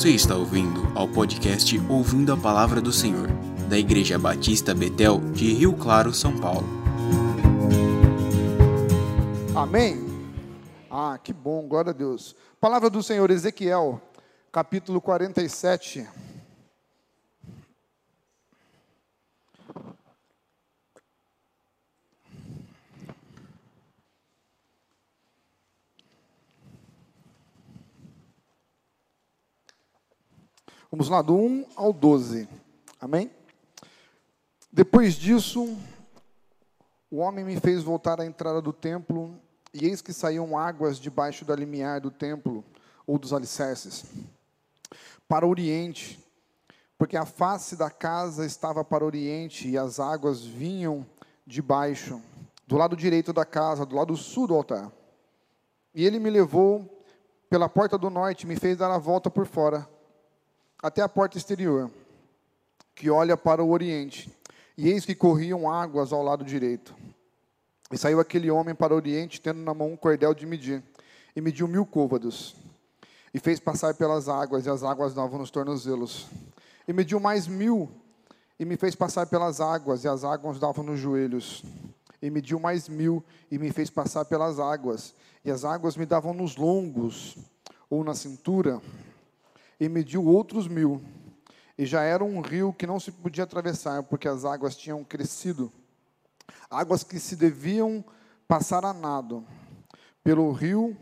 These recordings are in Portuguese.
Você está ouvindo ao podcast Ouvindo a Palavra do Senhor, da Igreja Batista Betel de Rio Claro, São Paulo. Amém? Ah, que bom, glória a Deus. Palavra do Senhor, Ezequiel, capítulo 47. Vamos lá, do 1 ao 12. Amém? Depois disso, o homem me fez voltar à entrada do templo, e eis que saíam águas debaixo da limiar do templo, ou dos alicerces, para o oriente, porque a face da casa estava para o oriente, e as águas vinham de baixo, do lado direito da casa, do lado sul do altar. E ele me levou pela porta do norte, me fez dar a volta por fora, até a porta exterior, que olha para o oriente. E eis que corriam águas ao lado direito. E saiu aquele homem para o oriente, tendo na mão um cordel de medir, e mediu mil côvados. E fez passar pelas águas, e as águas davam nos tornozelos. E mediu mais mil, e me fez passar pelas águas, e as águas davam nos joelhos. E mediu mais mil, e me fez passar pelas águas, e as águas me davam nos longos, ou na cintura e mediu outros mil. E já era um rio que não se podia atravessar, porque as águas tinham crescido. Águas que se deviam passar a nado, pelo rio,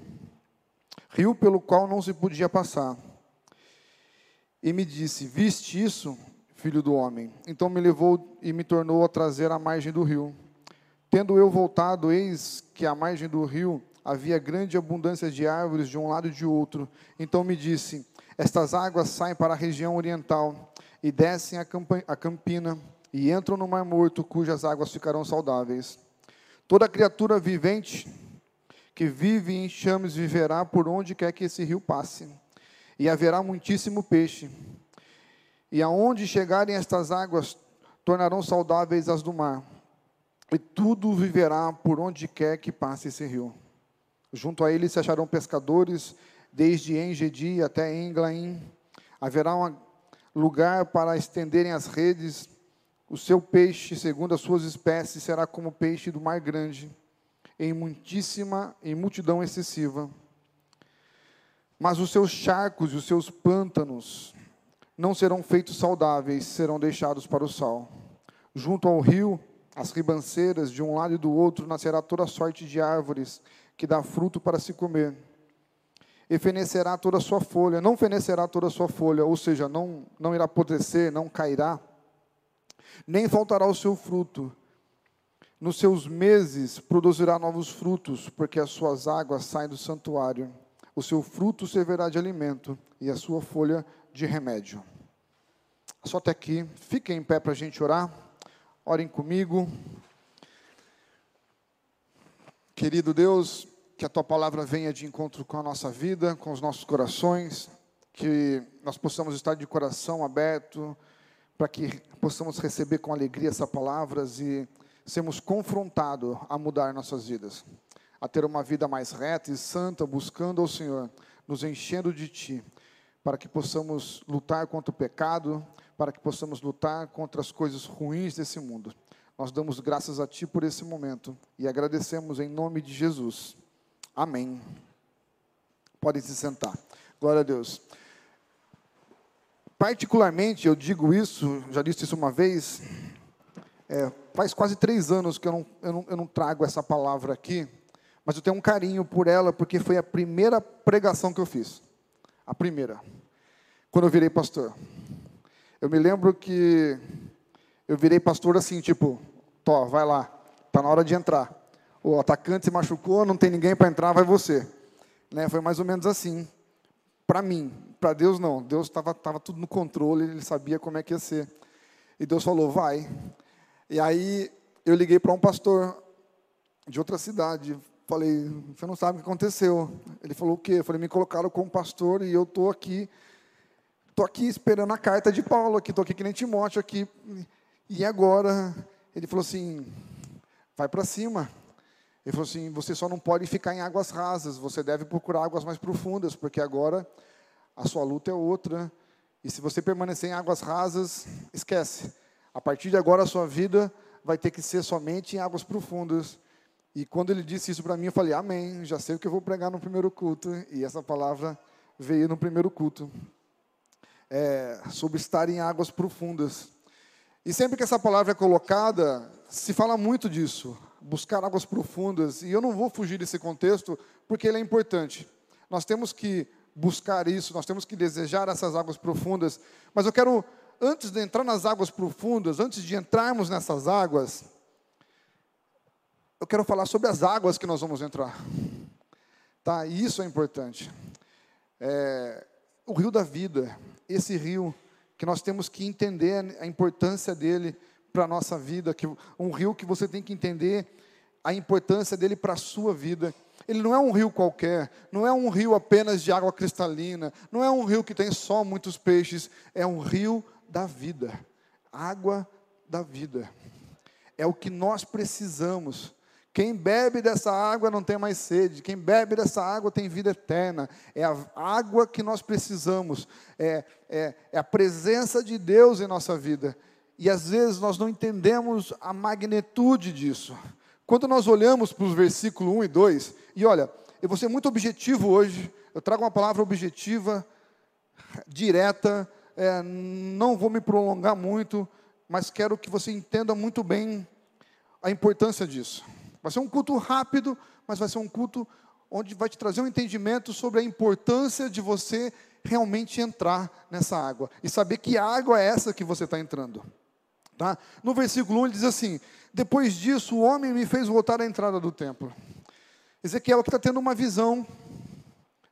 rio pelo qual não se podia passar. E me disse: Viste isso, filho do homem? Então me levou e me tornou a trazer à margem do rio. Tendo eu voltado, eis que à margem do rio havia grande abundância de árvores de um lado e de outro. Então me disse: estas águas saem para a região oriental e descem a campina e entram no Mar Morto, cujas águas ficarão saudáveis. Toda criatura vivente que vive em chames viverá por onde quer que esse rio passe, e haverá muitíssimo peixe. E aonde chegarem estas águas, tornarão saudáveis as do mar, e tudo viverá por onde quer que passe esse rio. Junto a ele se acharão pescadores desde Engedi até Englaim. Haverá um lugar para estenderem as redes. O seu peixe, segundo as suas espécies, será como o peixe do mar grande, em muitíssima, em multidão excessiva. Mas os seus charcos e os seus pântanos não serão feitos saudáveis, serão deixados para o sal. Junto ao rio, as ribanceiras, de um lado e do outro, nascerá toda sorte de árvores que dá fruto para se comer e fenecerá toda a sua folha, não fenecerá toda a sua folha, ou seja, não, não irá apodrecer, não cairá, nem faltará o seu fruto. Nos seus meses produzirá novos frutos, porque as suas águas saem do santuário. O seu fruto servirá de alimento e a sua folha de remédio. Só até aqui. Fiquem em pé para a gente orar. Orem comigo. Querido Deus, que a tua palavra venha de encontro com a nossa vida, com os nossos corações, que nós possamos estar de coração aberto, para que possamos receber com alegria essas palavras e sermos confrontados a mudar nossas vidas, a ter uma vida mais reta e santa, buscando ao Senhor, nos enchendo de Ti, para que possamos lutar contra o pecado, para que possamos lutar contra as coisas ruins desse mundo. Nós damos graças a Ti por esse momento e agradecemos em nome de Jesus. Amém. Podem se sentar. Glória a Deus. Particularmente, eu digo isso, já disse isso uma vez, é, faz quase três anos que eu não, eu, não, eu não trago essa palavra aqui, mas eu tenho um carinho por ela, porque foi a primeira pregação que eu fiz. A primeira. Quando eu virei pastor. Eu me lembro que eu virei pastor assim, tipo, Tó, vai lá, está na hora de entrar o atacante se machucou, não tem ninguém para entrar, vai você. Né? Foi mais ou menos assim. Para mim, para Deus não. Deus estava tava tudo no controle, ele sabia como é que ia ser. E Deus falou, vai. E aí eu liguei para um pastor de outra cidade. Falei, você não sabe o que aconteceu. Ele falou o quê? Eu falei, me colocaram como pastor e eu estou aqui. Estou aqui esperando a carta de Paulo aqui, estou aqui que nem Timóteo aqui. E agora? Ele falou assim, vai para cima. Ele falou assim: você só não pode ficar em águas rasas, você deve procurar águas mais profundas, porque agora a sua luta é outra. E se você permanecer em águas rasas, esquece. A partir de agora a sua vida vai ter que ser somente em águas profundas. E quando ele disse isso para mim, eu falei: Amém. Já sei o que eu vou pregar no primeiro culto. E essa palavra veio no primeiro culto. É, sobre estar em águas profundas. E sempre que essa palavra é colocada, se fala muito disso, buscar águas profundas. E eu não vou fugir desse contexto, porque ele é importante. Nós temos que buscar isso, nós temos que desejar essas águas profundas. Mas eu quero, antes de entrar nas águas profundas, antes de entrarmos nessas águas, eu quero falar sobre as águas que nós vamos entrar. Tá? E isso é importante. É, o rio da vida, esse rio que nós temos que entender a importância dele para a nossa vida, que um rio que você tem que entender a importância dele para a sua vida. Ele não é um rio qualquer, não é um rio apenas de água cristalina, não é um rio que tem só muitos peixes, é um rio da vida, água da vida. É o que nós precisamos. Quem bebe dessa água não tem mais sede, quem bebe dessa água tem vida eterna. É a água que nós precisamos, é, é, é a presença de Deus em nossa vida. E às vezes nós não entendemos a magnitude disso. Quando nós olhamos para os versículos 1 e 2, e olha, eu vou ser muito objetivo hoje, eu trago uma palavra objetiva, direta, é, não vou me prolongar muito, mas quero que você entenda muito bem a importância disso. Vai ser um culto rápido, mas vai ser um culto onde vai te trazer um entendimento sobre a importância de você realmente entrar nessa água e saber que água é essa que você está entrando. Tá? No versículo 1 ele diz assim: Depois disso, o homem me fez voltar à entrada do templo. Ezequiel aqui está tendo uma visão,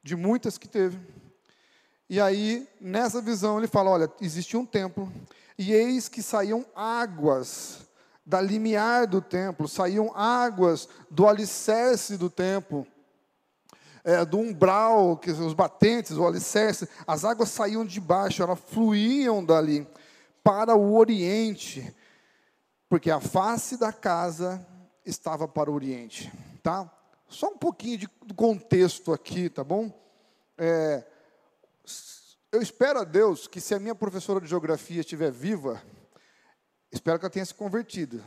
de muitas que teve. E aí, nessa visão, ele fala: Olha, existia um templo, e eis que saíam águas da limiar do templo, saíam águas do alicerce do templo. É, do umbral, que os batentes, o alicerce, as águas saíam de baixo, elas fluíam dali para o oriente, porque a face da casa estava para o oriente, tá? Só um pouquinho de contexto aqui, tá bom? É, eu espero a Deus que se a minha professora de geografia estiver viva, espero que ela tenha se convertido.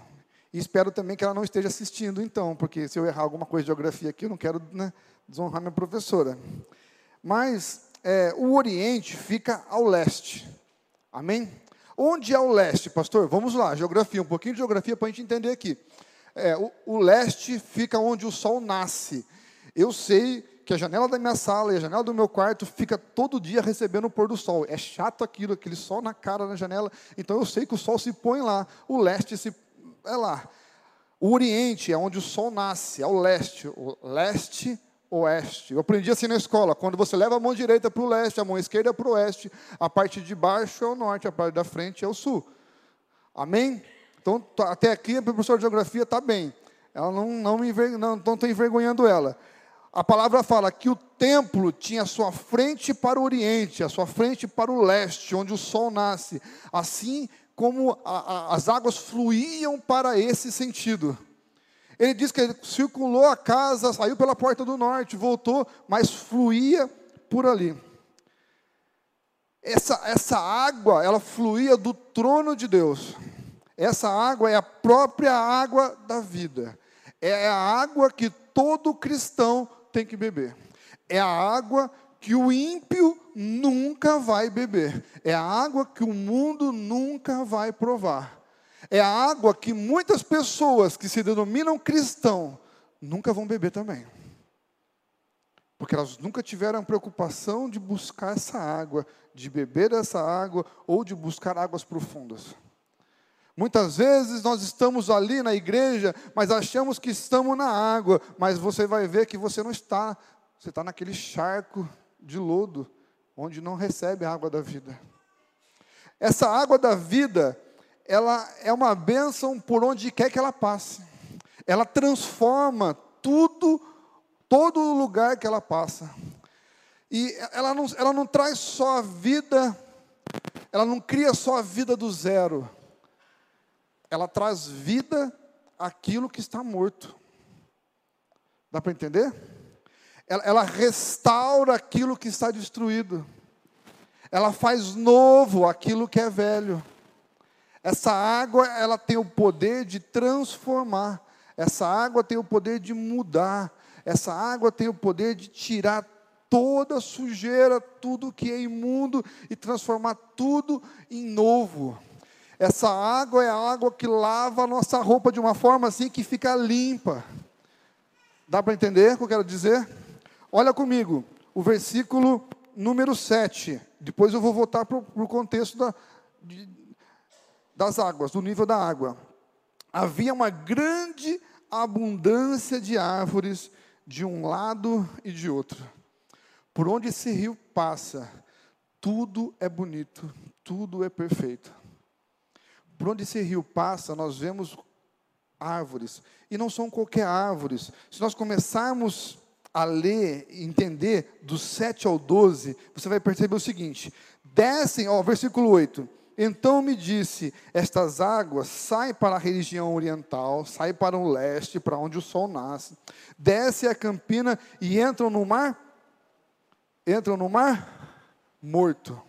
E espero também que ela não esteja assistindo, então, porque se eu errar alguma coisa de geografia aqui, eu não quero né, desonrar minha professora. Mas é, o Oriente fica ao leste. Amém? Onde é o leste, pastor? Vamos lá, geografia, um pouquinho de geografia para a gente entender aqui. É, o, o leste fica onde o sol nasce. Eu sei que a janela da minha sala e a janela do meu quarto fica todo dia recebendo o pôr do sol. É chato aquilo, aquele sol na cara na janela. Então eu sei que o sol se põe lá. O leste se é lá. O oriente é onde o sol nasce, é o leste. O leste oeste. Eu aprendi assim na escola: quando você leva a mão direita para o leste, a mão esquerda para o oeste, a parte de baixo é o norte, a parte da frente é o sul. Amém? Então, tá, até aqui a professora de geografia está bem. Ela não não me não estou envergonhando ela. A palavra fala que o templo tinha a sua frente para o oriente, a sua frente para o leste, onde o sol nasce. Assim como a, a, as águas fluíam para esse sentido. Ele diz que ele circulou a casa, saiu pela porta do norte, voltou, mas fluía por ali. Essa, essa água, ela fluía do trono de Deus. Essa água é a própria água da vida. É a água que todo cristão tem que beber. É a água que o ímpio nunca vai beber. É a água que o mundo nunca vai provar. É a água que muitas pessoas que se denominam cristão nunca vão beber também. Porque elas nunca tiveram preocupação de buscar essa água, de beber essa água ou de buscar águas profundas. Muitas vezes nós estamos ali na igreja, mas achamos que estamos na água, mas você vai ver que você não está, você está naquele charco de lodo, onde não recebe a água da vida. Essa água da vida, ela é uma bênção por onde quer que ela passe. Ela transforma tudo, todo lugar que ela passa. E ela não, ela não traz só a vida, ela não cria só a vida do zero. Ela traz vida àquilo que está morto. Dá para entender? Ela, ela restaura aquilo que está destruído. Ela faz novo aquilo que é velho. Essa água, ela tem o poder de transformar. Essa água tem o poder de mudar. Essa água tem o poder de tirar toda sujeira, tudo que é imundo e transformar tudo em novo. Essa água é a água que lava a nossa roupa de uma forma assim que fica limpa. Dá para entender o que eu quero dizer? Olha comigo, o versículo número 7. Depois eu vou voltar para o contexto da, de, das águas, do nível da água. Havia uma grande abundância de árvores de um lado e de outro. Por onde esse rio passa, tudo é bonito, tudo é perfeito. Por onde esse rio passa, nós vemos árvores, e não são qualquer árvores. Se nós começarmos a ler entender do 7 ao 12, você vai perceber o seguinte: descem, ó, versículo 8. Então me disse: Estas águas saem para a região oriental, saem para o leste, para onde o sol nasce, descem a campina e entram no mar. Entram no mar morto.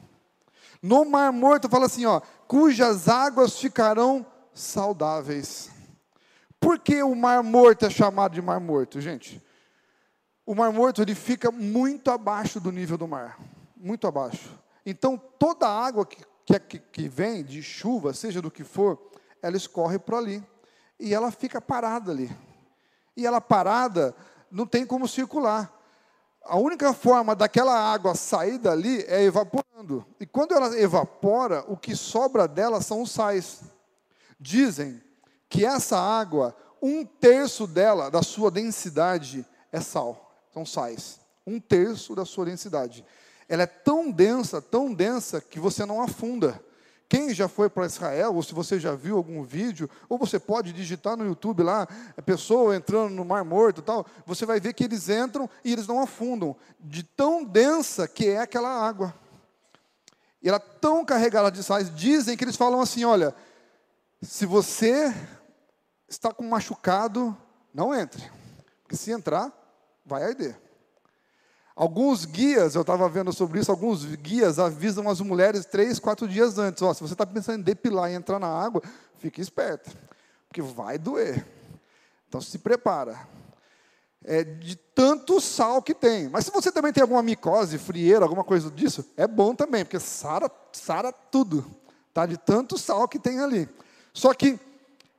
No mar morto fala assim, ó, cujas águas ficarão saudáveis. Por que o mar morto é chamado de mar morto, gente? o Mar Morto ele fica muito abaixo do nível do mar, muito abaixo. Então toda a água que, que, que vem de chuva, seja do que for, ela escorre por ali e ela fica parada ali. E ela parada não tem como circular. A única forma daquela água sair dali é evaporando. E quando ela evapora, o que sobra dela são os sais. Dizem que essa água, um terço dela, da sua densidade, é sal são sais, um terço da sua densidade. Ela é tão densa, tão densa, que você não afunda. Quem já foi para Israel, ou se você já viu algum vídeo, ou você pode digitar no YouTube lá, pessoa entrando no Mar Morto e tal, você vai ver que eles entram e eles não afundam, de tão densa que é aquela água. E ela é tão carregada de sais, dizem que eles falam assim: olha, se você está com machucado, não entre, porque se entrar, vai arder. Alguns guias, eu estava vendo sobre isso, alguns guias avisam as mulheres três, quatro dias antes. Se você está pensando em depilar e entrar na água, fique esperto, porque vai doer. Então se prepara. É de tanto sal que tem. Mas se você também tem alguma micose, frieira, alguma coisa disso, é bom também, porque sara, sara tudo. Tá? De tanto sal que tem ali. Só que,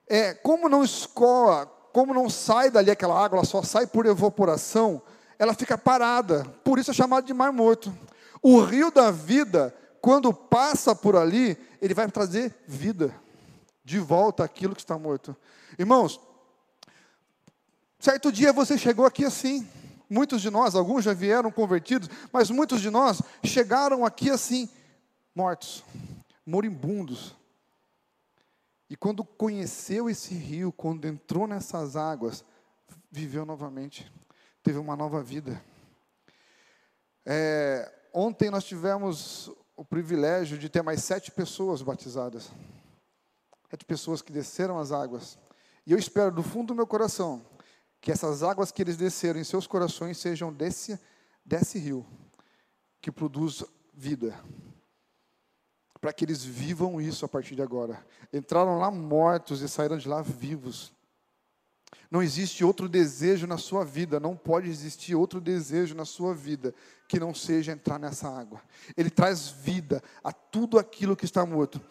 é, como não escoa, como não sai dali aquela água, ela só sai por evaporação, ela fica parada. Por isso é chamado de mar morto. O rio da vida, quando passa por ali, ele vai trazer vida de volta aquilo que está morto. Irmãos, certo dia você chegou aqui assim. Muitos de nós, alguns já vieram convertidos, mas muitos de nós chegaram aqui assim, mortos, moribundos, e quando conheceu esse rio, quando entrou nessas águas, viveu novamente, teve uma nova vida. É, ontem nós tivemos o privilégio de ter mais sete pessoas batizadas. Sete pessoas que desceram as águas. E eu espero do fundo do meu coração que essas águas que eles desceram em seus corações sejam desse, desse rio que produz vida para que eles vivam isso a partir de agora. Entraram lá mortos e saíram de lá vivos. Não existe outro desejo na sua vida, não pode existir outro desejo na sua vida que não seja entrar nessa água. Ele traz vida a tudo aquilo que está morto.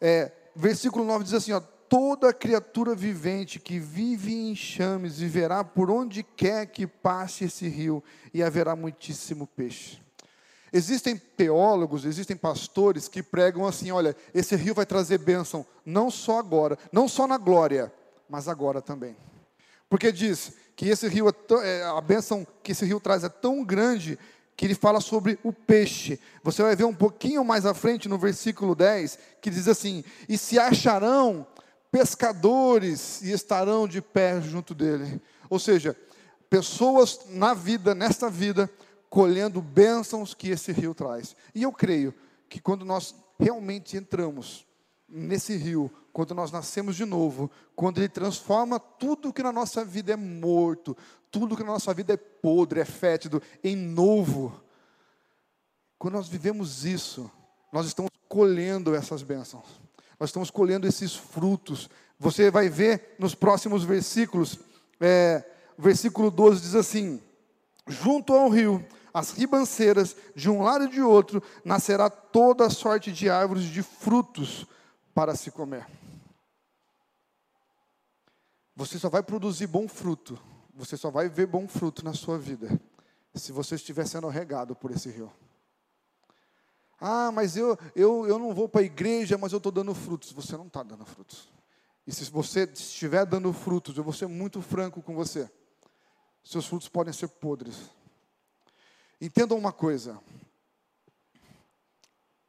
É, versículo 9 diz assim: ó, toda criatura vivente que vive em chames viverá por onde quer que passe esse rio, e haverá muitíssimo peixe. Existem teólogos, existem pastores que pregam assim: olha, esse rio vai trazer bênção, não só agora, não só na glória, mas agora também. Porque diz que esse rio, é, é, a bênção que esse rio traz é tão grande que ele fala sobre o peixe. Você vai ver um pouquinho mais à frente no versículo 10, que diz assim: E se acharão pescadores e estarão de pé junto dele. Ou seja, pessoas na vida, nesta vida, colhendo bênçãos que esse rio traz. E eu creio que quando nós realmente entramos nesse rio, quando nós nascemos de novo, quando ele transforma tudo que na nossa vida é morto, tudo que na nossa vida é podre, é fétido, em novo. quando nós vivemos isso, nós estamos colhendo essas bênçãos, nós estamos colhendo esses frutos. Você vai ver nos próximos versículos, é, versículo 12 diz assim: Junto ao rio, as ribanceiras, de um lado e de outro, nascerá toda sorte de árvores de frutos para se comer. Você só vai produzir bom fruto, você só vai ver bom fruto na sua vida, se você estiver sendo regado por esse rio. Ah, mas eu, eu, eu não vou para a igreja, mas eu estou dando frutos. Você não está dando frutos. E se você estiver dando frutos, eu vou ser muito franco com você. Seus frutos podem ser podres. Entendam uma coisa.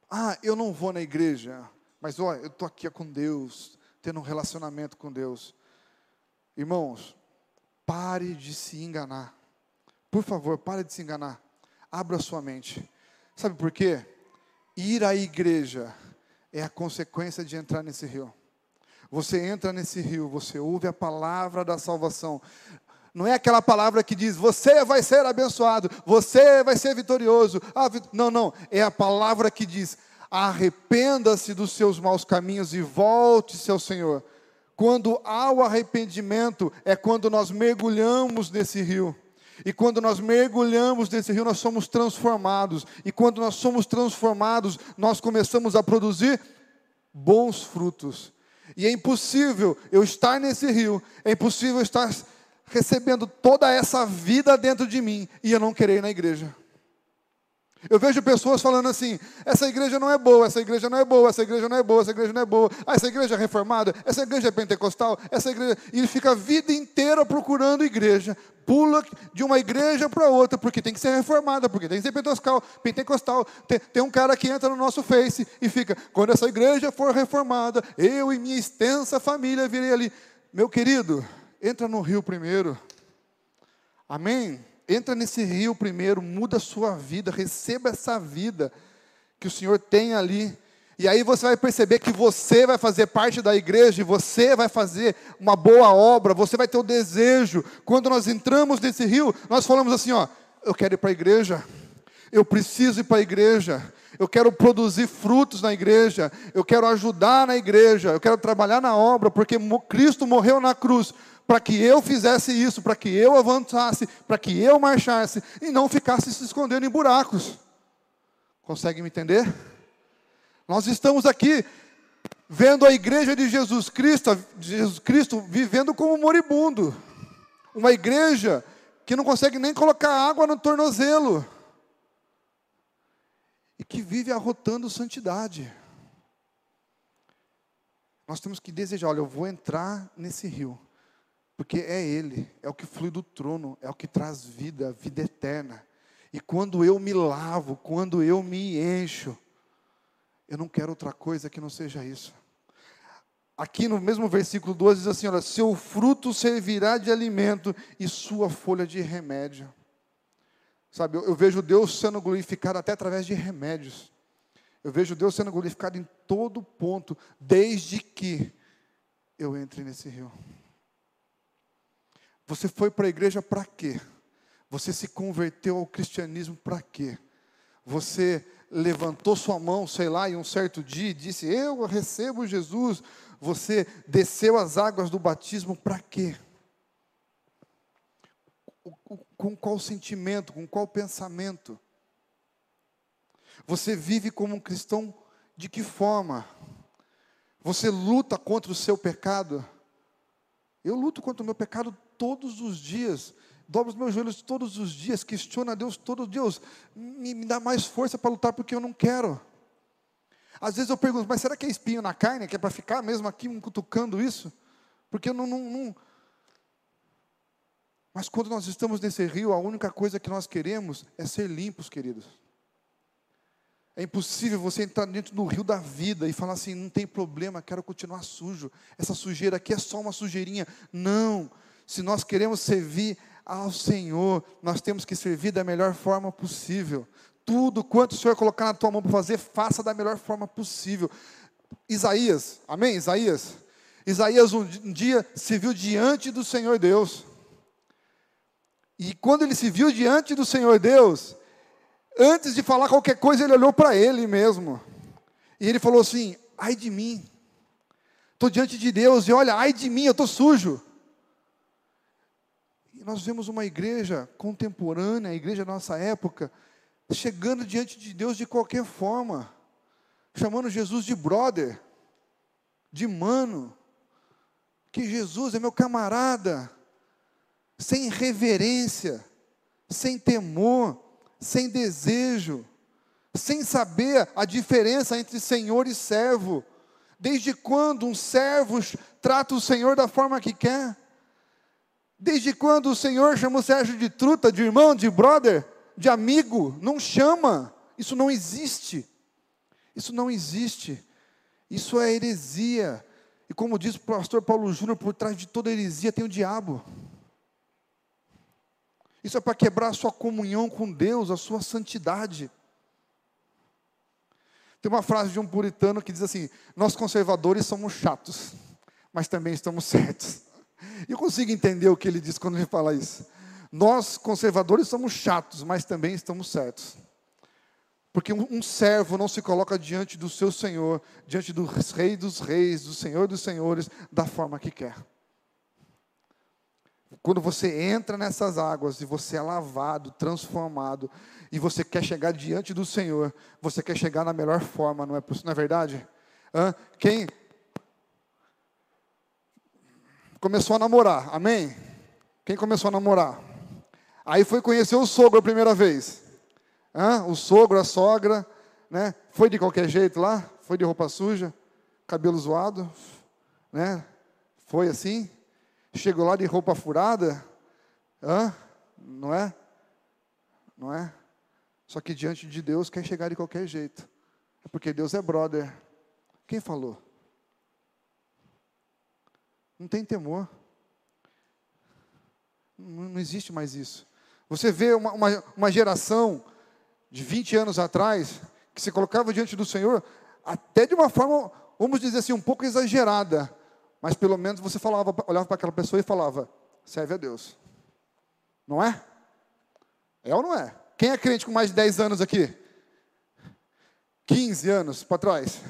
Ah, eu não vou na igreja, mas olha, eu estou aqui com Deus, tendo um relacionamento com Deus. Irmãos, pare de se enganar. Por favor, pare de se enganar. Abra sua mente. Sabe por quê? Ir à igreja é a consequência de entrar nesse rio. Você entra nesse rio, você ouve a palavra da salvação. Não é aquela palavra que diz, você vai ser abençoado, você vai ser vitorioso. Ah, não, não. É a palavra que diz, arrependa-se dos seus maus caminhos e volte-se ao Senhor. Quando há o arrependimento, é quando nós mergulhamos nesse rio. E quando nós mergulhamos nesse rio, nós somos transformados. E quando nós somos transformados, nós começamos a produzir bons frutos. E é impossível eu estar nesse rio, é impossível estar recebendo toda essa vida dentro de mim e eu não querer ir na igreja. Eu vejo pessoas falando assim: essa igreja não é boa, essa igreja não é boa, essa igreja não é boa, essa igreja não é boa, ah, essa igreja é reformada, essa igreja é pentecostal, essa igreja. E ele fica a vida inteira procurando igreja, pula de uma igreja para outra, porque tem que ser reformada, porque tem que ser pentecostal. pentecostal. Tem, tem um cara que entra no nosso Face e fica: quando essa igreja for reformada, eu e minha extensa família virei ali. Meu querido, entra no rio primeiro. Amém? Entra nesse rio primeiro, muda a sua vida, receba essa vida que o Senhor tem ali. E aí você vai perceber que você vai fazer parte da igreja, e você vai fazer uma boa obra, você vai ter o desejo. Quando nós entramos nesse rio, nós falamos assim: ó, eu quero ir para a igreja, eu preciso ir para a igreja, eu quero produzir frutos na igreja, eu quero ajudar na igreja, eu quero trabalhar na obra, porque Cristo morreu na cruz para que eu fizesse isso, para que eu avançasse, para que eu marchasse e não ficasse se escondendo em buracos. Consegue me entender? Nós estamos aqui vendo a igreja de Jesus Cristo, Jesus Cristo vivendo como moribundo. Uma igreja que não consegue nem colocar água no tornozelo. E que vive arrotando santidade. Nós temos que desejar, olha, eu vou entrar nesse rio. Porque é Ele, é o que flui do trono, é o que traz vida, vida eterna. E quando eu me lavo, quando eu me encho, eu não quero outra coisa que não seja isso. Aqui no mesmo versículo 12 diz assim: olha, seu fruto servirá de alimento e sua folha de remédio. Sabe, eu, eu vejo Deus sendo glorificado até através de remédios. Eu vejo Deus sendo glorificado em todo ponto, desde que eu entre nesse rio. Você foi para a igreja para quê? Você se converteu ao cristianismo para quê? Você levantou sua mão, sei lá, em um certo dia e disse: Eu recebo Jesus. Você desceu as águas do batismo para quê? Com qual sentimento, com qual pensamento? Você vive como um cristão de que forma? Você luta contra o seu pecado? Eu luto contra o meu pecado todos os dias, dobro os meus joelhos todos os dias, questiono a Deus todos Deus, me, me dá mais força para lutar porque eu não quero. Às vezes eu pergunto, mas será que é espinho na carne, que é para ficar mesmo aqui um cutucando isso? Porque eu não, não, não. Mas quando nós estamos nesse rio, a única coisa que nós queremos é ser limpos, queridos. É impossível você entrar dentro do rio da vida e falar assim: não tem problema, quero continuar sujo. Essa sujeira aqui é só uma sujeirinha. Não se nós queremos servir ao Senhor, nós temos que servir da melhor forma possível. Tudo quanto o Senhor colocar na tua mão para fazer, faça da melhor forma possível. Isaías, amém? Isaías. Isaías um dia se viu diante do Senhor Deus. E quando ele se viu diante do Senhor Deus, Antes de falar qualquer coisa, ele olhou para ele mesmo. E ele falou assim: ai de mim. Estou diante de Deus e olha, ai de mim, eu estou sujo. Nós vemos uma igreja contemporânea, a igreja da nossa época, chegando diante de Deus de qualquer forma, chamando Jesus de brother, de mano, que Jesus é meu camarada, sem reverência, sem temor, sem desejo, sem saber a diferença entre senhor e servo. Desde quando um servo trata o senhor da forma que quer? Desde quando o senhor chama o Sérgio de truta, de irmão, de brother, de amigo? Não chama. Isso não existe. Isso não existe. Isso é heresia. E como diz o pastor Paulo Júnior, por trás de toda heresia tem o diabo. Isso é para quebrar a sua comunhão com Deus, a sua santidade. Tem uma frase de um puritano que diz assim: Nós conservadores somos chatos, mas também estamos certos. Eu consigo entender o que ele diz quando ele fala isso. Nós conservadores somos chatos, mas também estamos certos. Porque um, um servo não se coloca diante do seu senhor, diante do rei dos reis, do senhor dos senhores, da forma que quer. Quando você entra nessas águas e você é lavado, transformado, e você quer chegar diante do Senhor, você quer chegar na melhor forma, não é, não é verdade? Hã? Quem começou a namorar, amém? Quem começou a namorar? Aí foi conhecer o sogro a primeira vez. Hã? O sogro, a sogra, né? Foi de qualquer jeito lá? Foi de roupa suja, cabelo zoado, né? Foi assim? Chegou lá de roupa furada? Hã? Não é? Não é? Só que diante de Deus quer chegar de qualquer jeito. É porque Deus é brother. Quem falou? Não tem temor. Não, não existe mais isso. Você vê uma, uma, uma geração de 20 anos atrás que se colocava diante do Senhor, até de uma forma, vamos dizer assim, um pouco exagerada. Mas pelo menos você falava, olhava para aquela pessoa e falava: serve a Deus. Não é? É ou não é? Quem é crente com mais de 10 anos aqui? 15 anos para trás?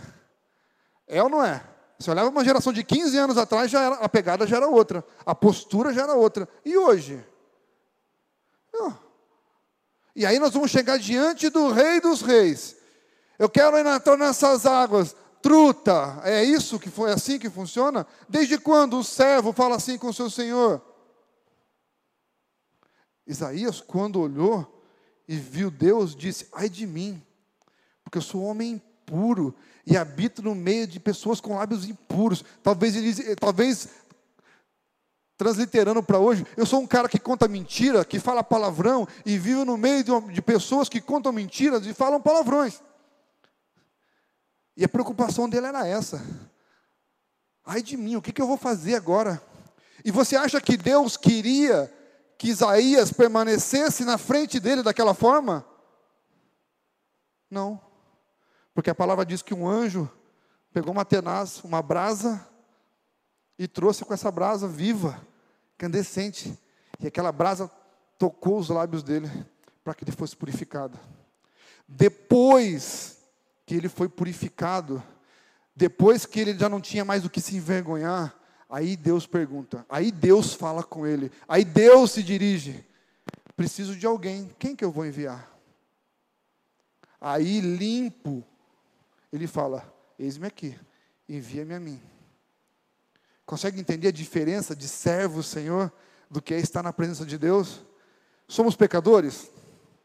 É ou não é? Você olhava uma geração de 15 anos atrás, já era, a pegada já era outra, a postura já era outra. E hoje? Não. E aí nós vamos chegar diante do Rei dos Reis. Eu quero entrar nessas águas. Truta, é isso que foi assim que funciona? Desde quando o servo fala assim com o seu senhor? Isaías, quando olhou, e viu Deus, disse: Ai de mim, porque eu sou homem impuro e habito no meio de pessoas com lábios impuros. Talvez ele, talvez transliterando para hoje, eu sou um cara que conta mentira, que fala palavrão e vivo no meio de, de pessoas que contam mentiras e falam palavrões. E a preocupação dele era essa. Ai de mim, o que, que eu vou fazer agora? E você acha que Deus queria que Isaías permanecesse na frente dele daquela forma? Não. Porque a palavra diz que um anjo pegou uma tenaz, uma brasa, e trouxe com essa brasa viva, candescente. E aquela brasa tocou os lábios dele para que ele fosse purificado. Depois que ele foi purificado, depois que ele já não tinha mais o que se envergonhar, Aí Deus pergunta, aí Deus fala com ele, aí Deus se dirige. Preciso de alguém, quem que eu vou enviar? Aí limpo, ele fala: Eis-me aqui, envia-me a mim. Consegue entender a diferença de servo, Senhor, do que é estar na presença de Deus? Somos pecadores?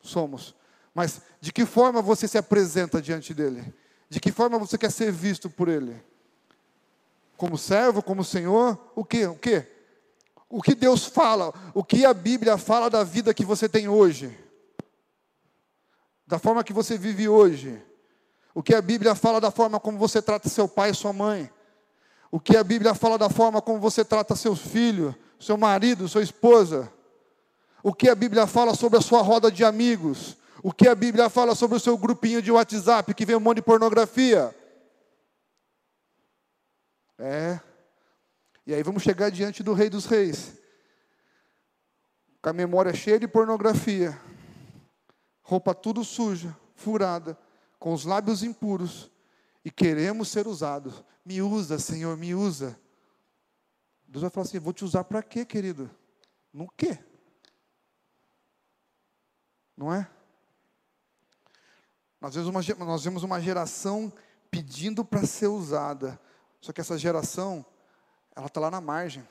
Somos. Mas de que forma você se apresenta diante dele? De que forma você quer ser visto por ele? como servo, como Senhor, o que? O que? O que Deus fala, o que a Bíblia fala da vida que você tem hoje, da forma que você vive hoje, o que a Bíblia fala da forma como você trata seu pai e sua mãe, o que a Bíblia fala da forma como você trata seus filhos, seu marido, sua esposa, o que a Bíblia fala sobre a sua roda de amigos, o que a Bíblia fala sobre o seu grupinho de WhatsApp que vê um monte de pornografia. É. E aí vamos chegar diante do Rei dos Reis, com a memória cheia de pornografia, roupa tudo suja, furada, com os lábios impuros, e queremos ser usados. Me usa, Senhor, me usa. Deus vai falar assim: vou te usar para quê, querido? No quê? Não é? Nós vemos uma, nós vemos uma geração pedindo para ser usada. Só que essa geração, ela está lá na margem.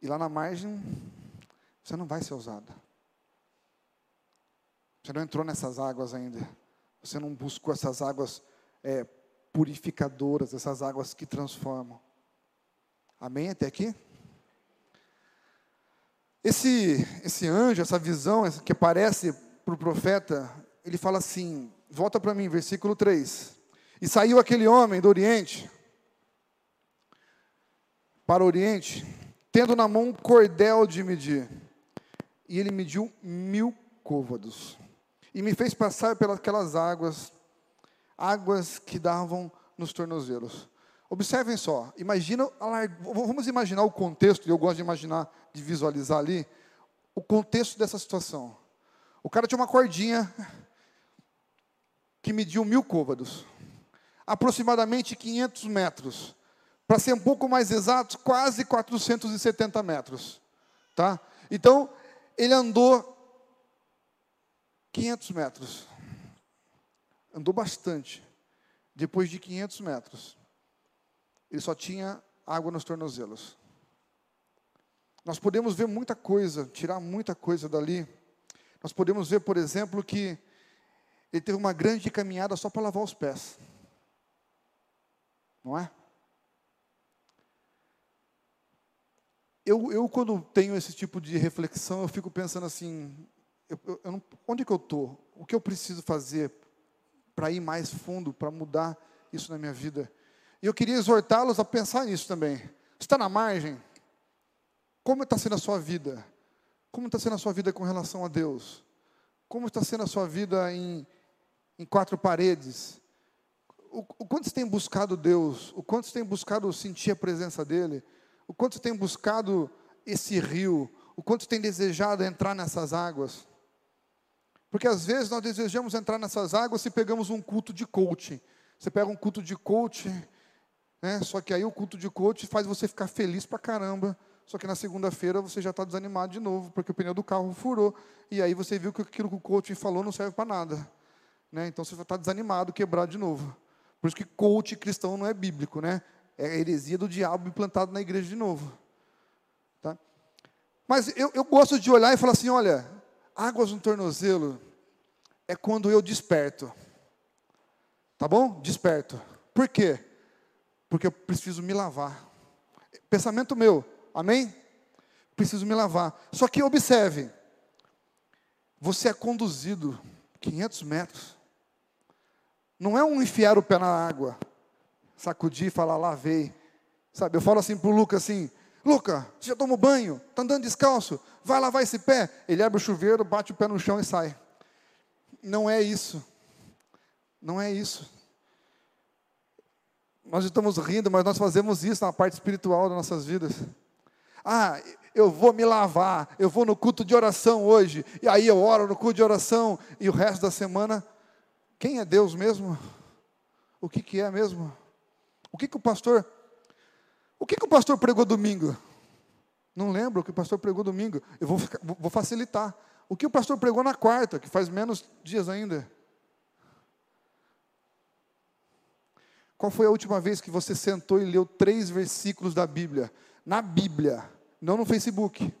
E lá na margem, você não vai ser usada. Você não entrou nessas águas ainda. Você não buscou essas águas é, purificadoras, essas águas que transformam. Amém até aqui? Esse, esse anjo, essa visão que aparece para o profeta, ele fala assim: volta para mim, versículo 3. E saiu aquele homem do Oriente, para o Oriente, tendo na mão um cordel de medir. E ele mediu mil côvados. E me fez passar pelas águas, águas que davam nos tornozelos. Observem só, imagina, vamos imaginar o contexto, e eu gosto de imaginar, de visualizar ali, o contexto dessa situação. O cara tinha uma cordinha que mediu mil côvados, aproximadamente 500 metros. Para ser um pouco mais exato, quase 470 metros. Tá? Então, ele andou 500 metros. Andou bastante. Depois de 500 metros, ele só tinha água nos tornozelos. Nós podemos ver muita coisa, tirar muita coisa dali. Nós podemos ver, por exemplo, que ele teve uma grande caminhada só para lavar os pés. Não é? Eu, eu, quando tenho esse tipo de reflexão, eu fico pensando assim: eu, eu, não, onde que eu estou? O que eu preciso fazer para ir mais fundo, para mudar isso na minha vida? E eu queria exortá-los a pensar nisso também. Está na margem? Como está sendo a sua vida? Como está sendo a sua vida com relação a Deus? Como está sendo a sua vida em, em quatro paredes? O, o quanto você tem buscado Deus? O quanto você tem buscado sentir a presença dEle? O quanto você tem buscado esse rio? O quanto você tem desejado entrar nessas águas? Porque às vezes nós desejamos entrar nessas águas se pegamos um culto de coaching. Você pega um culto de coaching, né? só que aí o culto de coaching faz você ficar feliz pra caramba só que na segunda-feira você já está desanimado de novo, porque o pneu do carro furou. E aí você viu que aquilo que o coach falou não serve para nada. Né? Então você está desanimado, quebrado de novo. Por isso que coach cristão não é bíblico, né? É a heresia do diabo implantado na igreja de novo. Tá? Mas eu, eu gosto de olhar e falar assim: olha, águas no tornozelo é quando eu desperto. Tá bom? Desperto. Por quê? Porque eu preciso me lavar. Pensamento meu, Amém? Preciso me lavar. Só que observe, você é conduzido 500 metros. Não é um enfiar o pé na água, sacudir e falar, lavei. Sabe, eu falo assim para o Luca assim, Luca, já tomou banho? Está andando descalço? Vai lavar esse pé. Ele abre o chuveiro, bate o pé no chão e sai. Não é isso. Não é isso. Nós estamos rindo, mas nós fazemos isso na parte espiritual das nossas vidas. Ah, eu vou me lavar, eu vou no culto de oração hoje, e aí eu oro no culto de oração, e o resto da semana, quem é Deus mesmo? O que, que é mesmo? O que, que o pastor, o que, que o pastor pregou domingo? Não lembro o que o pastor pregou domingo, eu vou, vou facilitar. O que o pastor pregou na quarta, que faz menos dias ainda? Qual foi a última vez que você sentou e leu três versículos da Bíblia? na Bíblia, não no Facebook.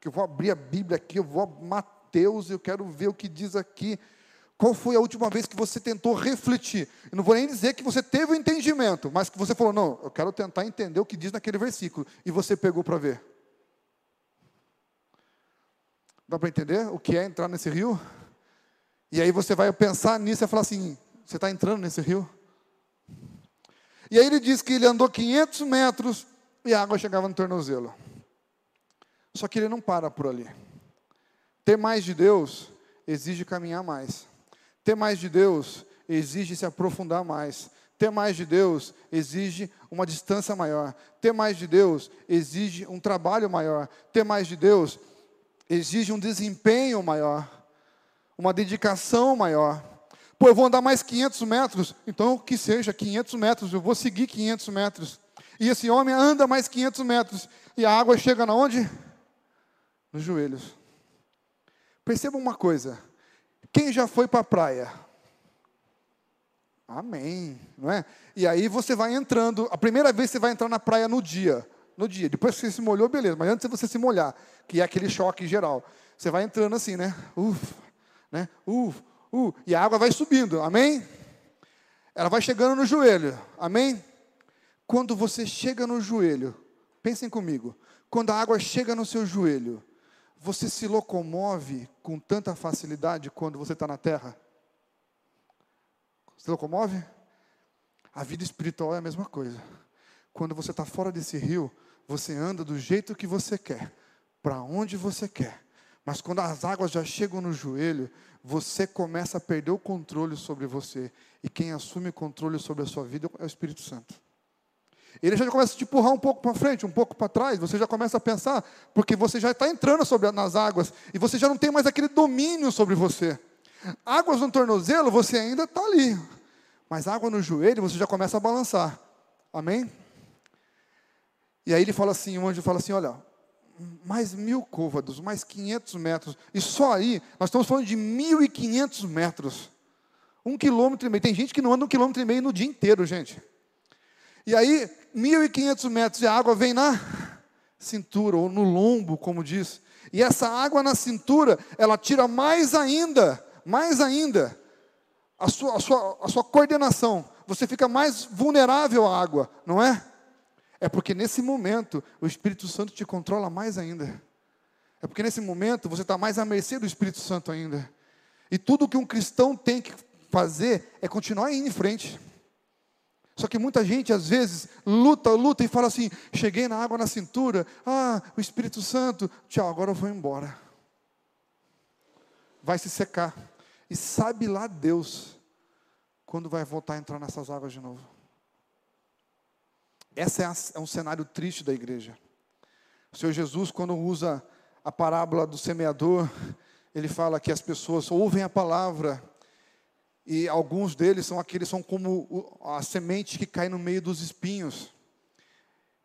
Que eu vou abrir a Bíblia aqui, eu vou Mateus, eu quero ver o que diz aqui. Qual foi a última vez que você tentou refletir? Eu não vou nem dizer que você teve o um entendimento, mas que você falou, não, eu quero tentar entender o que diz naquele versículo. E você pegou para ver. Dá para entender o que é entrar nesse rio? E aí você vai pensar nisso e falar assim: você está entrando nesse rio? E aí ele diz que ele andou 500 metros e a água chegava no tornozelo. Só que ele não para por ali. Ter mais de Deus exige caminhar mais. Ter mais de Deus exige se aprofundar mais. Ter mais de Deus exige uma distância maior. Ter mais de Deus exige um trabalho maior. Ter mais de Deus exige um desempenho maior, uma dedicação maior. Pô, eu vou andar mais 500 metros, então que seja 500 metros, eu vou seguir 500 metros. E esse homem anda mais 500 metros, e a água chega na onde? Nos joelhos. Perceba uma coisa, quem já foi para a praia? Amém, não é? E aí você vai entrando, a primeira vez você vai entrar na praia no dia, no dia, depois que você se molhou, beleza, mas antes de você se molhar, que é aquele choque geral, você vai entrando assim, né? Uf, né? Uf, uh, e a água vai subindo, amém? Ela vai chegando no joelho, amém? Quando você chega no joelho, pensem comigo, quando a água chega no seu joelho, você se locomove com tanta facilidade quando você está na terra? Se locomove? A vida espiritual é a mesma coisa. Quando você está fora desse rio, você anda do jeito que você quer, para onde você quer. Mas quando as águas já chegam no joelho, você começa a perder o controle sobre você. E quem assume o controle sobre a sua vida é o Espírito Santo. Ele já começa a te empurrar um pouco para frente, um pouco para trás. Você já começa a pensar, porque você já está entrando sobre, nas águas e você já não tem mais aquele domínio sobre você. Águas no tornozelo, você ainda está ali. Mas água no joelho, você já começa a balançar. Amém? E aí ele fala assim, o anjo fala assim, olha, mais mil côvados, mais 500 metros. E só aí, nós estamos falando de 1.500 metros. Um quilômetro e meio. Tem gente que não anda um quilômetro e meio no dia inteiro, gente. E aí, 1.500 metros de água vem na cintura, ou no lombo, como diz. E essa água na cintura, ela tira mais ainda, mais ainda, a sua, a sua, a sua coordenação. Você fica mais vulnerável à água, não é? É porque nesse momento o Espírito Santo te controla mais ainda. É porque nesse momento você está mais à mercê do Espírito Santo ainda. E tudo que um cristão tem que fazer é continuar indo em frente. Só que muita gente às vezes luta, luta e fala assim: cheguei na água na cintura, ah, o Espírito Santo, tchau, agora eu vou embora. Vai se secar. E sabe lá Deus quando vai voltar a entrar nessas águas de novo. Esse é, é um cenário triste da igreja. O Senhor Jesus, quando usa a parábola do semeador, ele fala que as pessoas ouvem a palavra e alguns deles são aqueles são como a semente que cai no meio dos espinhos,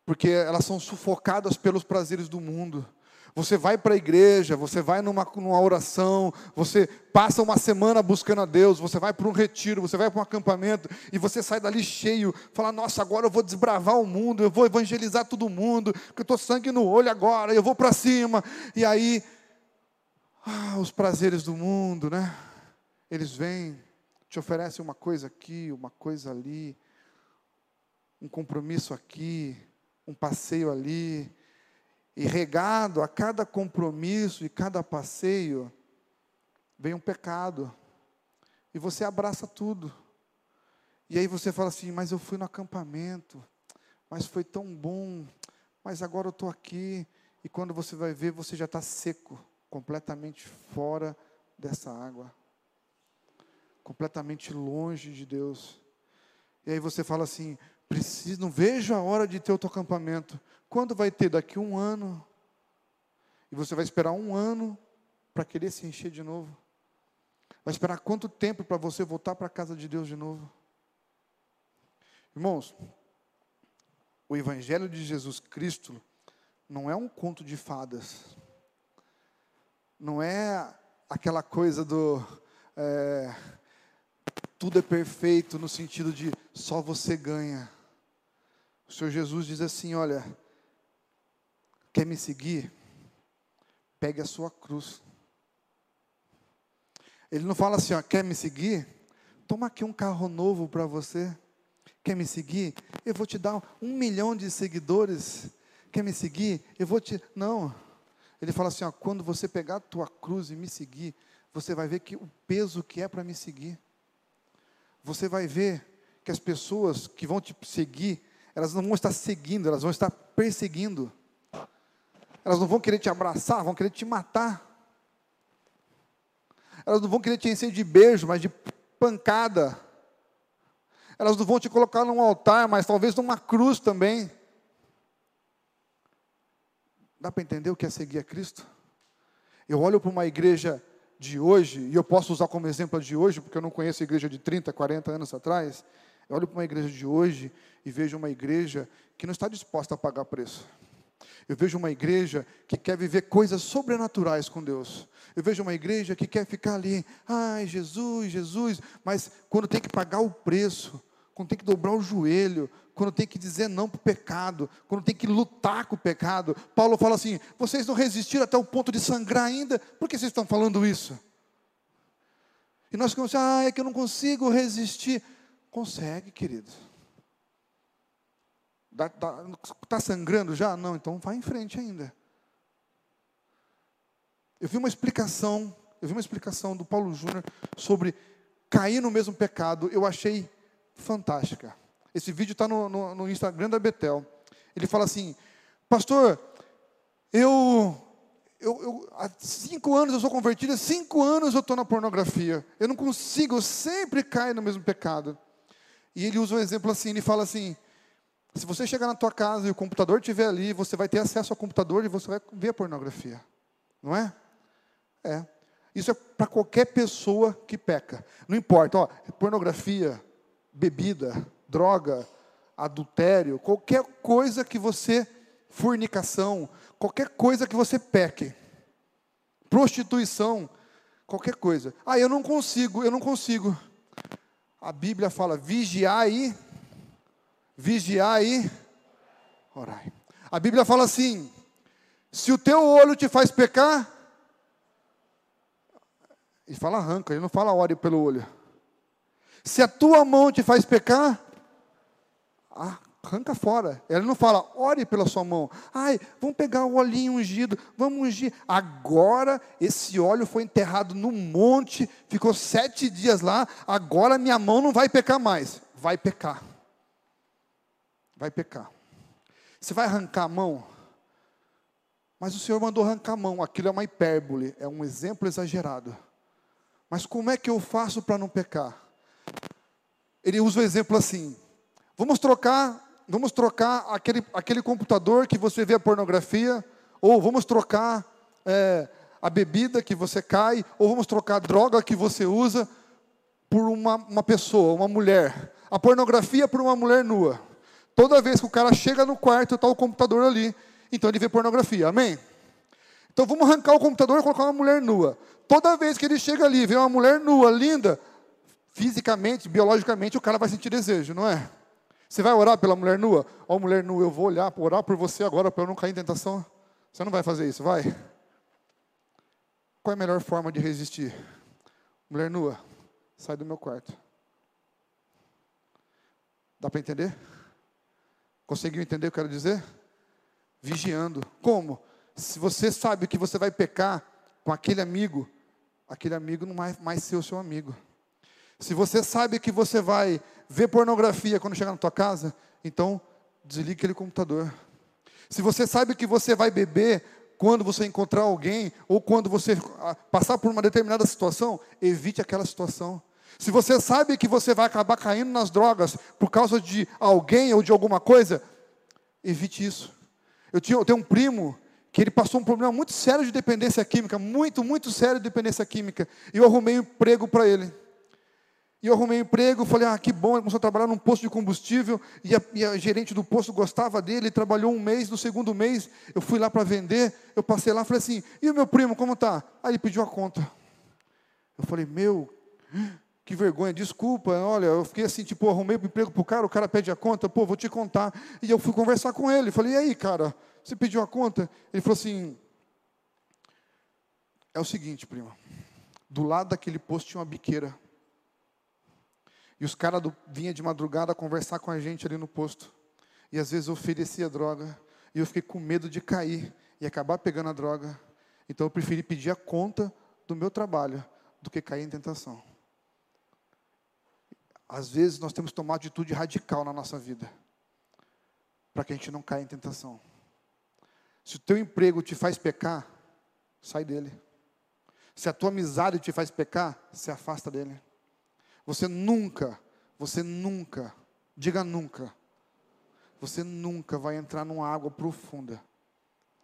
porque elas são sufocadas pelos prazeres do mundo. Você vai para a igreja, você vai numa, numa oração, você passa uma semana buscando a Deus, você vai para um retiro, você vai para um acampamento e você sai dali cheio, fala: Nossa, agora eu vou desbravar o mundo, eu vou evangelizar todo mundo, porque eu estou sangue no olho agora, eu vou para cima. E aí, ah, os prazeres do mundo, né? Eles vêm, te oferecem uma coisa aqui, uma coisa ali, um compromisso aqui, um passeio ali e regado a cada compromisso e cada passeio, vem um pecado. E você abraça tudo. E aí você fala assim: Mas eu fui no acampamento, mas foi tão bom, mas agora eu estou aqui. E quando você vai ver, você já está seco, completamente fora dessa água, completamente longe de Deus. E aí você fala assim: preciso, não vejo a hora de ter outro acampamento. Quando vai ter? Daqui um ano. E você vai esperar um ano para querer se encher de novo. Vai esperar quanto tempo para você voltar para a casa de Deus de novo? Irmãos, o Evangelho de Jesus Cristo não é um conto de fadas. Não é aquela coisa do. É, tudo é perfeito no sentido de só você ganha. O Senhor Jesus diz assim: olha, quer me seguir? Pegue a sua cruz. Ele não fala assim, ó, quer me seguir? Toma aqui um carro novo para você. Quer me seguir? Eu vou te dar um milhão de seguidores. Quer me seguir? Eu vou te. Não. Ele fala assim: ó, quando você pegar a tua cruz e me seguir, você vai ver que o peso que é para me seguir. Você vai ver que as pessoas que vão te seguir elas não vão estar seguindo, elas vão estar perseguindo. Elas não vão querer te abraçar, vão querer te matar. Elas não vão querer te encher de beijo, mas de pancada. Elas não vão te colocar num altar, mas talvez numa cruz também. Dá para entender o que é seguir a Cristo? Eu olho para uma igreja de hoje, e eu posso usar como exemplo de hoje, porque eu não conheço a igreja de 30, 40 anos atrás. Eu olho para uma igreja de hoje e vejo uma igreja que não está disposta a pagar preço. Eu vejo uma igreja que quer viver coisas sobrenaturais com Deus. Eu vejo uma igreja que quer ficar ali, ai, Jesus, Jesus, mas quando tem que pagar o preço, quando tem que dobrar o joelho, quando tem que dizer não para o pecado, quando tem que lutar com o pecado. Paulo fala assim: vocês não resistiram até o ponto de sangrar ainda, por que vocês estão falando isso? E nós ficamos assim, ah, é que eu não consigo resistir. Consegue, querido. Está sangrando já? Não, então vai em frente ainda. Eu vi uma explicação, eu vi uma explicação do Paulo Júnior sobre cair no mesmo pecado, eu achei fantástica. Esse vídeo está no, no, no, Instagram da Betel. Ele fala assim, pastor, eu, eu, eu, há cinco anos eu sou convertido, há cinco anos eu estou na pornografia. Eu não consigo, eu sempre caio no mesmo pecado. E ele usa um exemplo assim, ele fala assim, se você chegar na tua casa e o computador estiver ali, você vai ter acesso ao computador e você vai ver a pornografia. Não é? É. Isso é para qualquer pessoa que peca. Não importa, ó, pornografia, bebida, droga, adultério, qualquer coisa que você fornicação, qualquer coisa que você peque. Prostituição, qualquer coisa. Ah, eu não consigo, eu não consigo. A Bíblia fala: vigiar e vigiar e orai. A Bíblia fala assim: se o teu olho te faz pecar, ele fala arranca, ele não fala ore pelo olho. Se a tua mão te faz pecar, arranca fora. Ele não fala, ore pela sua mão. Ai, vamos pegar o olhinho ungido, vamos ungir. Agora esse óleo foi enterrado no monte, ficou sete dias lá, agora minha mão não vai pecar mais. Vai pecar vai pecar. Você vai arrancar a mão? Mas o Senhor mandou arrancar a mão, aquilo é uma hipérbole, é um exemplo exagerado. Mas como é que eu faço para não pecar? Ele usa o exemplo assim: vamos trocar, vamos trocar aquele, aquele computador que você vê a pornografia, ou vamos trocar é, a bebida que você cai, ou vamos trocar a droga que você usa por uma, uma pessoa, uma mulher. A pornografia por uma mulher nua. Toda vez que o cara chega no quarto, está o computador ali. Então ele vê pornografia. Amém? Então vamos arrancar o computador e colocar uma mulher nua. Toda vez que ele chega ali, vê uma mulher nua, linda, fisicamente, biologicamente, o cara vai sentir desejo, não é? Você vai orar pela mulher nua? Ó, oh, mulher nua, eu vou olhar, orar por você agora para eu não cair em tentação. Você não vai fazer isso, vai? Qual é a melhor forma de resistir? Mulher nua, sai do meu quarto. Dá para entender? Conseguiu entender o que eu quero dizer? Vigiando. Como? Se você sabe que você vai pecar com aquele amigo, aquele amigo não vai mais ser o seu amigo. Se você sabe que você vai ver pornografia quando chegar na tua casa, então desligue aquele computador. Se você sabe que você vai beber quando você encontrar alguém ou quando você ah, passar por uma determinada situação, evite aquela situação. Se você sabe que você vai acabar caindo nas drogas por causa de alguém ou de alguma coisa, evite isso. Eu, tinha, eu tenho um primo que ele passou um problema muito sério de dependência química, muito, muito sério de dependência química. E eu arrumei um emprego para ele. E eu arrumei um emprego, falei, ah, que bom, ele começou a trabalhar num posto de combustível, e a, e a gerente do posto gostava dele, ele trabalhou um mês, no segundo mês, eu fui lá para vender, eu passei lá, falei assim, e o meu primo, como está? Aí ele pediu a conta. Eu falei, meu, que vergonha, desculpa, olha, eu fiquei assim, tipo, arrumei o um emprego pro cara, o cara pede a conta, pô, vou te contar. E eu fui conversar com ele, falei, e aí, cara, você pediu a conta? Ele falou assim, é o seguinte, prima, do lado daquele posto tinha uma biqueira. E os caras vinham de madrugada conversar com a gente ali no posto. E às vezes oferecia droga. E eu fiquei com medo de cair e acabar pegando a droga. Então eu preferi pedir a conta do meu trabalho do que cair em tentação. Às vezes nós temos que tomar atitude radical na nossa vida, para que a gente não caia em tentação. Se o teu emprego te faz pecar, sai dele. Se a tua amizade te faz pecar, se afasta dele. Você nunca, você nunca, diga nunca, você nunca vai entrar numa água profunda,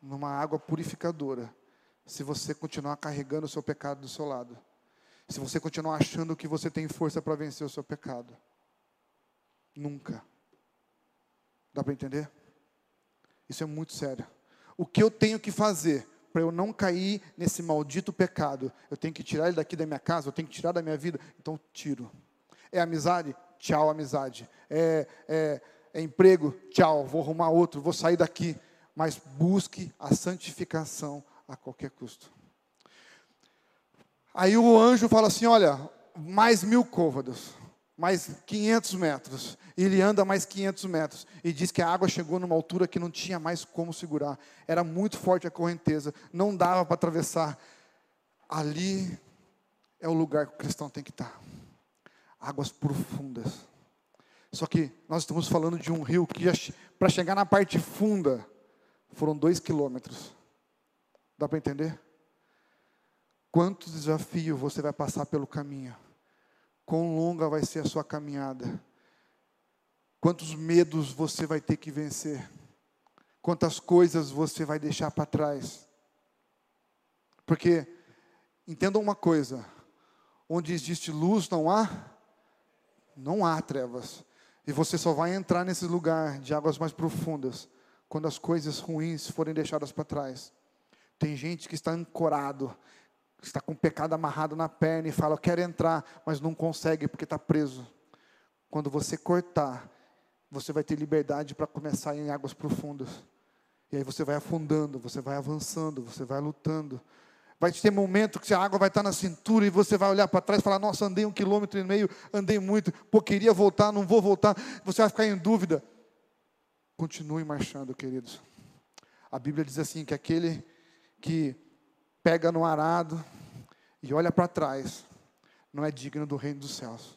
numa água purificadora, se você continuar carregando o seu pecado do seu lado. Se você continuar achando que você tem força para vencer o seu pecado. Nunca. Dá para entender? Isso é muito sério. O que eu tenho que fazer para eu não cair nesse maldito pecado? Eu tenho que tirar ele daqui da minha casa, eu tenho que tirar da minha vida. Então tiro. É amizade? Tchau, amizade. É, é, é emprego? Tchau, vou arrumar outro, vou sair daqui. Mas busque a santificação a qualquer custo. Aí o anjo fala assim: olha, mais mil côvados, mais 500 metros. Ele anda mais 500 metros. E diz que a água chegou numa altura que não tinha mais como segurar. Era muito forte a correnteza. Não dava para atravessar. Ali é o lugar que o cristão tem que estar. Águas profundas. Só que nós estamos falando de um rio que, para chegar na parte funda, foram dois quilômetros. Dá para entender? Quantos desafios você vai passar pelo caminho? Quão longa vai ser a sua caminhada? Quantos medos você vai ter que vencer? Quantas coisas você vai deixar para trás? Porque, entendam uma coisa: onde existe luz não há, não há trevas. E você só vai entrar nesse lugar de águas mais profundas quando as coisas ruins forem deixadas para trás. Tem gente que está ancorado, está com o pecado amarrado na perna e fala, eu quero entrar, mas não consegue porque está preso. Quando você cortar, você vai ter liberdade para começar em águas profundas. E aí você vai afundando, você vai avançando, você vai lutando. Vai ter momento que a água vai estar na cintura e você vai olhar para trás e falar: Nossa, andei um quilômetro e meio, andei muito, pô, queria voltar, não vou voltar. Você vai ficar em dúvida. Continue marchando, queridos. A Bíblia diz assim: que aquele que pega no arado e olha para trás, não é digno do reino dos céus.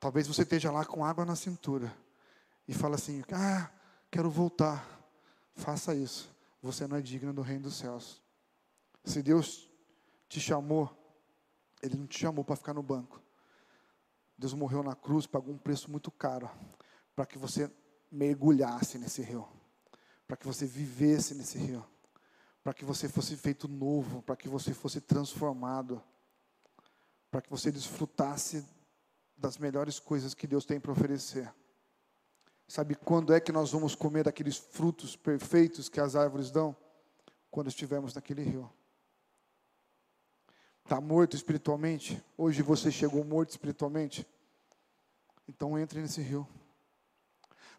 Talvez você esteja lá com água na cintura e fala assim: "Ah, quero voltar". Faça isso. Você não é digno do reino dos céus. Se Deus te chamou, ele não te chamou para ficar no banco. Deus morreu na cruz, pagou um preço muito caro para que você mergulhasse nesse rio, para que você vivesse nesse rio para que você fosse feito novo, para que você fosse transformado, para que você desfrutasse das melhores coisas que Deus tem para oferecer. Sabe quando é que nós vamos comer daqueles frutos perfeitos que as árvores dão? Quando estivermos naquele rio. Está morto espiritualmente? Hoje você chegou morto espiritualmente? Então entre nesse rio.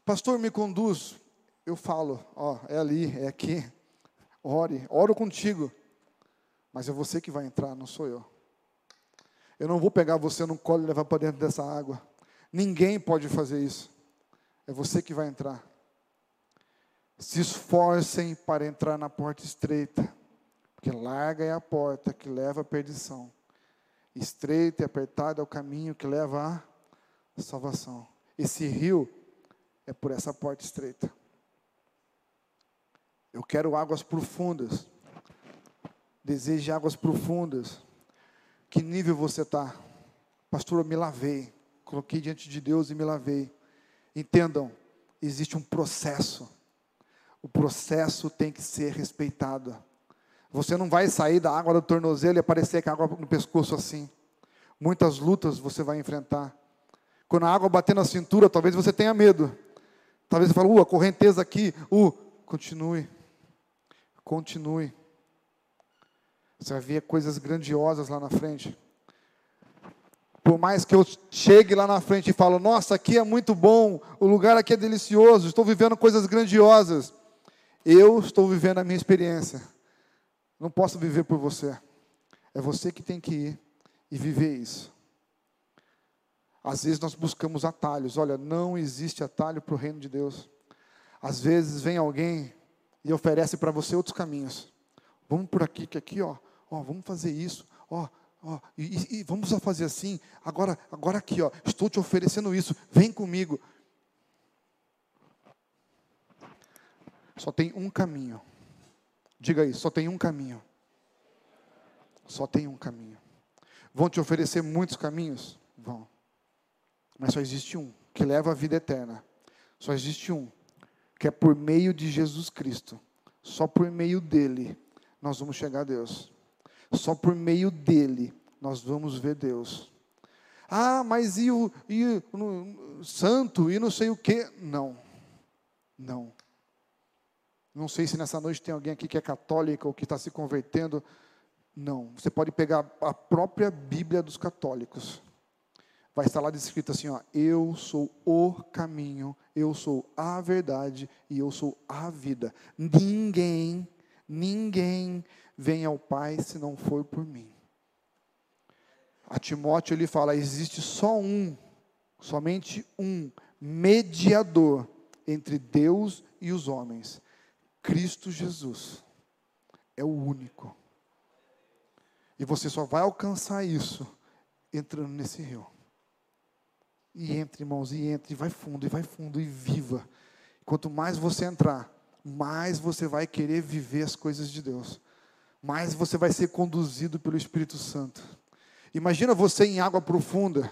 Pastor, me conduz. Eu falo, ó, é ali, é aqui. Ore, oro contigo. Mas é você que vai entrar, não sou eu. Eu não vou pegar você no colo e levar para dentro dessa água. Ninguém pode fazer isso. É você que vai entrar. Se esforcem para entrar na porta estreita, porque larga é a porta que leva à perdição. Estreita e apertada é o caminho que leva à salvação. Esse rio é por essa porta estreita. Eu quero águas profundas. Deseje águas profundas. Que nível você está? Pastor, eu me lavei. Coloquei diante de Deus e me lavei. Entendam, existe um processo. O processo tem que ser respeitado. Você não vai sair da água do tornozelo e aparecer com a água no pescoço assim. Muitas lutas você vai enfrentar. Quando a água bater na cintura, talvez você tenha medo. Talvez você fale, uh, a correnteza aqui, uh, continue. Continue. Você vai ver coisas grandiosas lá na frente. Por mais que eu chegue lá na frente e falo, nossa, aqui é muito bom, o lugar aqui é delicioso, estou vivendo coisas grandiosas. Eu estou vivendo a minha experiência. Não posso viver por você. É você que tem que ir e viver isso. Às vezes nós buscamos atalhos. Olha, não existe atalho para o reino de Deus. Às vezes vem alguém e oferece para você outros caminhos. Vamos por aqui, que aqui, ó, ó vamos fazer isso, ó, ó, e, e vamos fazer assim. Agora, agora aqui, ó, estou te oferecendo isso. Vem comigo. Só tem um caminho. Diga aí, só tem um caminho. Só tem um caminho. Vão te oferecer muitos caminhos? Vão. Mas só existe um que leva à vida eterna. Só existe um que é por meio de Jesus Cristo. Só por meio dele nós vamos chegar a Deus. Só por meio dele nós vamos ver Deus. Ah, mas e o, e o santo e não sei o que? Não, não. Não sei se nessa noite tem alguém aqui que é católica ou que está se convertendo. Não. Você pode pegar a própria Bíblia dos católicos. Vai estar lá descrito assim: ó, Eu sou o caminho, eu sou a verdade e eu sou a vida. Ninguém, ninguém vem ao Pai se não for por mim. A Timóteo ele fala: existe só um, somente um mediador entre Deus e os homens, Cristo Jesus. É o único. E você só vai alcançar isso entrando nesse rio. E entre, irmãos, e entre, e vai fundo, e vai fundo, e viva. Quanto mais você entrar, mais você vai querer viver as coisas de Deus. Mais você vai ser conduzido pelo Espírito Santo. Imagina você em água profunda.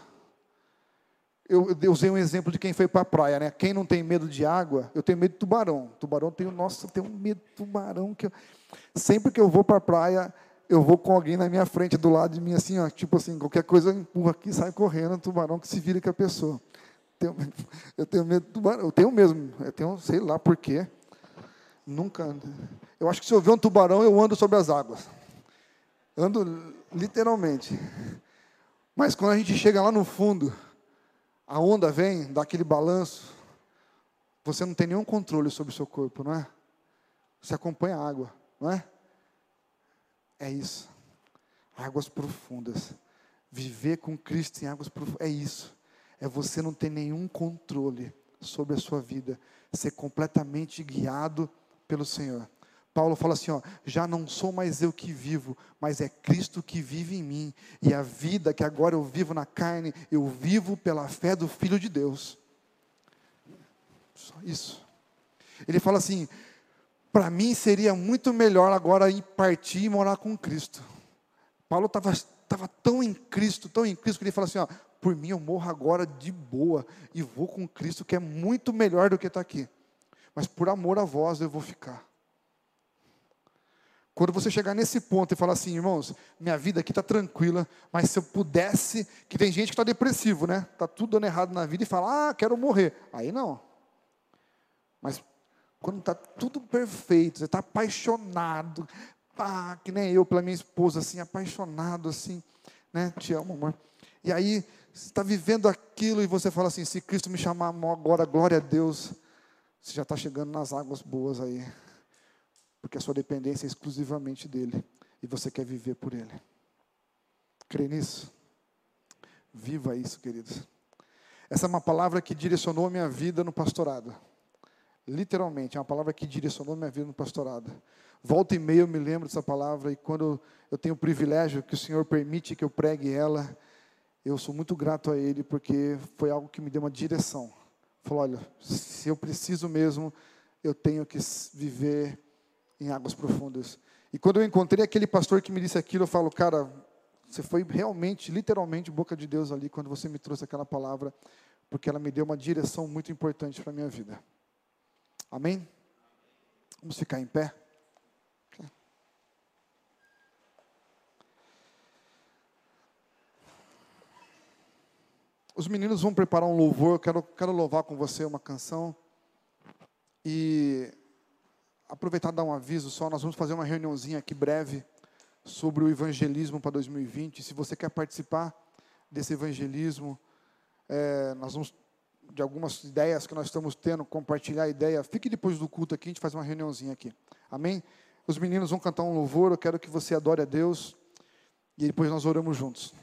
Eu, eu usei um exemplo de quem foi para a praia, né? Quem não tem medo de água, eu tenho medo de tubarão. Tubarão tem, nossa, eu tenho medo de tubarão que eu, sempre que eu vou para a praia, eu vou com alguém na minha frente, do lado de mim, assim, ó, tipo assim, qualquer coisa eu empurro aqui, sai correndo, tubarão que se vira com a pessoa. Tenho, eu tenho medo de tubarão, eu tenho mesmo, eu tenho, sei lá por quê. Nunca. Eu acho que se eu ver um tubarão, eu ando sobre as águas. Ando literalmente. Mas quando a gente chega lá no fundo, a onda vem, dá aquele balanço, você não tem nenhum controle sobre o seu corpo, não é? Você acompanha a água, não é? É isso. Águas profundas. Viver com Cristo em águas profundas. É isso. É você não ter nenhum controle sobre a sua vida. Ser completamente guiado pelo Senhor. Paulo fala assim: ó, já não sou mais eu que vivo, mas é Cristo que vive em mim. E a vida que agora eu vivo na carne, eu vivo pela fé do Filho de Deus. Só isso. Ele fala assim: para mim seria muito melhor agora ir partir e morar com Cristo. Paulo estava tão em Cristo, tão em Cristo, que ele fala assim: ó, por mim eu morro agora de boa e vou com Cristo, que é muito melhor do que estar tá aqui. Mas por amor a vós eu vou ficar. Quando você chegar nesse ponto e falar assim, irmãos, minha vida aqui está tranquila, mas se eu pudesse, que tem gente que está depressivo, né? Está tudo dando errado na vida e fala, ah, quero morrer. Aí não. Mas quando está tudo perfeito, você está apaixonado, ah, que nem eu pela minha esposa, assim, apaixonado, assim, né? Te amo, amor. E aí, você está vivendo aquilo e você fala assim, se Cristo me chamar agora, glória a Deus, você já está chegando nas águas boas aí porque a sua dependência é exclusivamente dele e você quer viver por ele. Crê nisso? Viva isso, queridos. Essa é uma palavra que direcionou minha vida no pastorado. Literalmente, é uma palavra que direcionou minha vida no pastorado. Volta e meia eu me lembro dessa palavra e quando eu tenho o privilégio que o Senhor permite que eu pregue ela, eu sou muito grato a Ele porque foi algo que me deu uma direção. Falou, olha, se eu preciso mesmo, eu tenho que viver em águas profundas. E quando eu encontrei aquele pastor que me disse aquilo, eu falo, cara, você foi realmente, literalmente, boca de Deus ali quando você me trouxe aquela palavra, porque ela me deu uma direção muito importante para a minha vida. Amém? Vamos ficar em pé? Os meninos vão preparar um louvor, eu quero, quero louvar com você uma canção. E aproveitar e dar um aviso só, nós vamos fazer uma reuniãozinha aqui breve sobre o evangelismo para 2020. Se você quer participar desse evangelismo, é, nós vamos, de algumas ideias que nós estamos tendo, compartilhar a ideia. Fique depois do culto aqui, a gente faz uma reuniãozinha aqui. Amém? Os meninos vão cantar um louvor, eu quero que você adore a Deus. E depois nós oramos juntos.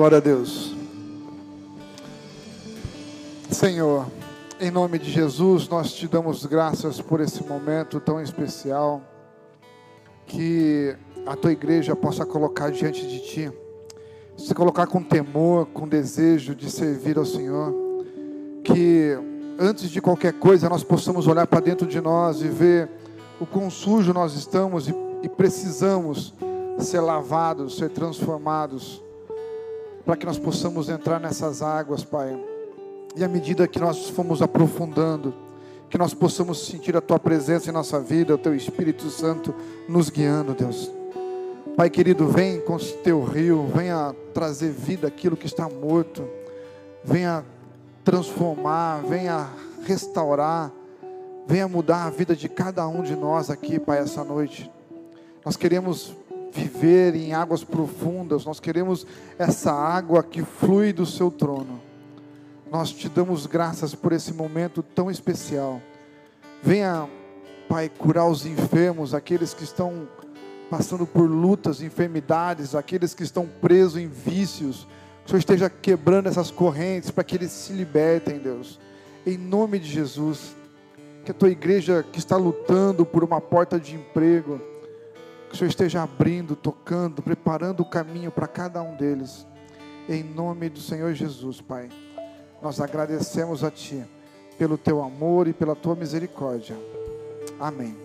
Glória a Deus. Senhor, em nome de Jesus, nós te damos graças por esse momento tão especial que a tua igreja possa colocar diante de ti, se colocar com temor, com desejo de servir ao Senhor, que antes de qualquer coisa nós possamos olhar para dentro de nós e ver o quão sujo nós estamos e, e precisamos ser lavados, ser transformados, para que nós possamos entrar nessas águas, Pai e à medida que nós fomos aprofundando, que nós possamos sentir a Tua presença em nossa vida, o Teu Espírito Santo nos guiando, Deus. Pai querido, vem com o Teu rio, venha trazer vida aquilo que está morto, venha transformar, venha restaurar, venha mudar a vida de cada um de nós aqui, Pai, essa noite. Nós queremos viver em águas profundas, nós queremos essa água que flui do Seu trono. Nós te damos graças por esse momento tão especial. Venha, Pai, curar os enfermos, aqueles que estão passando por lutas, enfermidades, aqueles que estão presos em vícios. Que o Senhor esteja quebrando essas correntes para que eles se libertem, Deus. Em nome de Jesus. Que a tua igreja que está lutando por uma porta de emprego, que o Senhor esteja abrindo, tocando, preparando o caminho para cada um deles. Em nome do Senhor Jesus, Pai. Nós agradecemos a Ti pelo Teu amor e pela Tua misericórdia. Amém.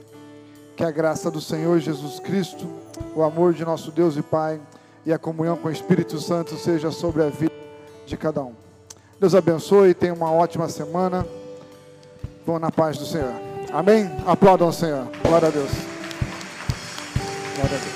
Que a graça do Senhor Jesus Cristo, o amor de nosso Deus e Pai e a comunhão com o Espírito Santo seja sobre a vida de cada um. Deus abençoe, tenha uma ótima semana. Vão na paz do Senhor. Amém? Aplaudam o Senhor. Glória a Deus. Glória a Deus.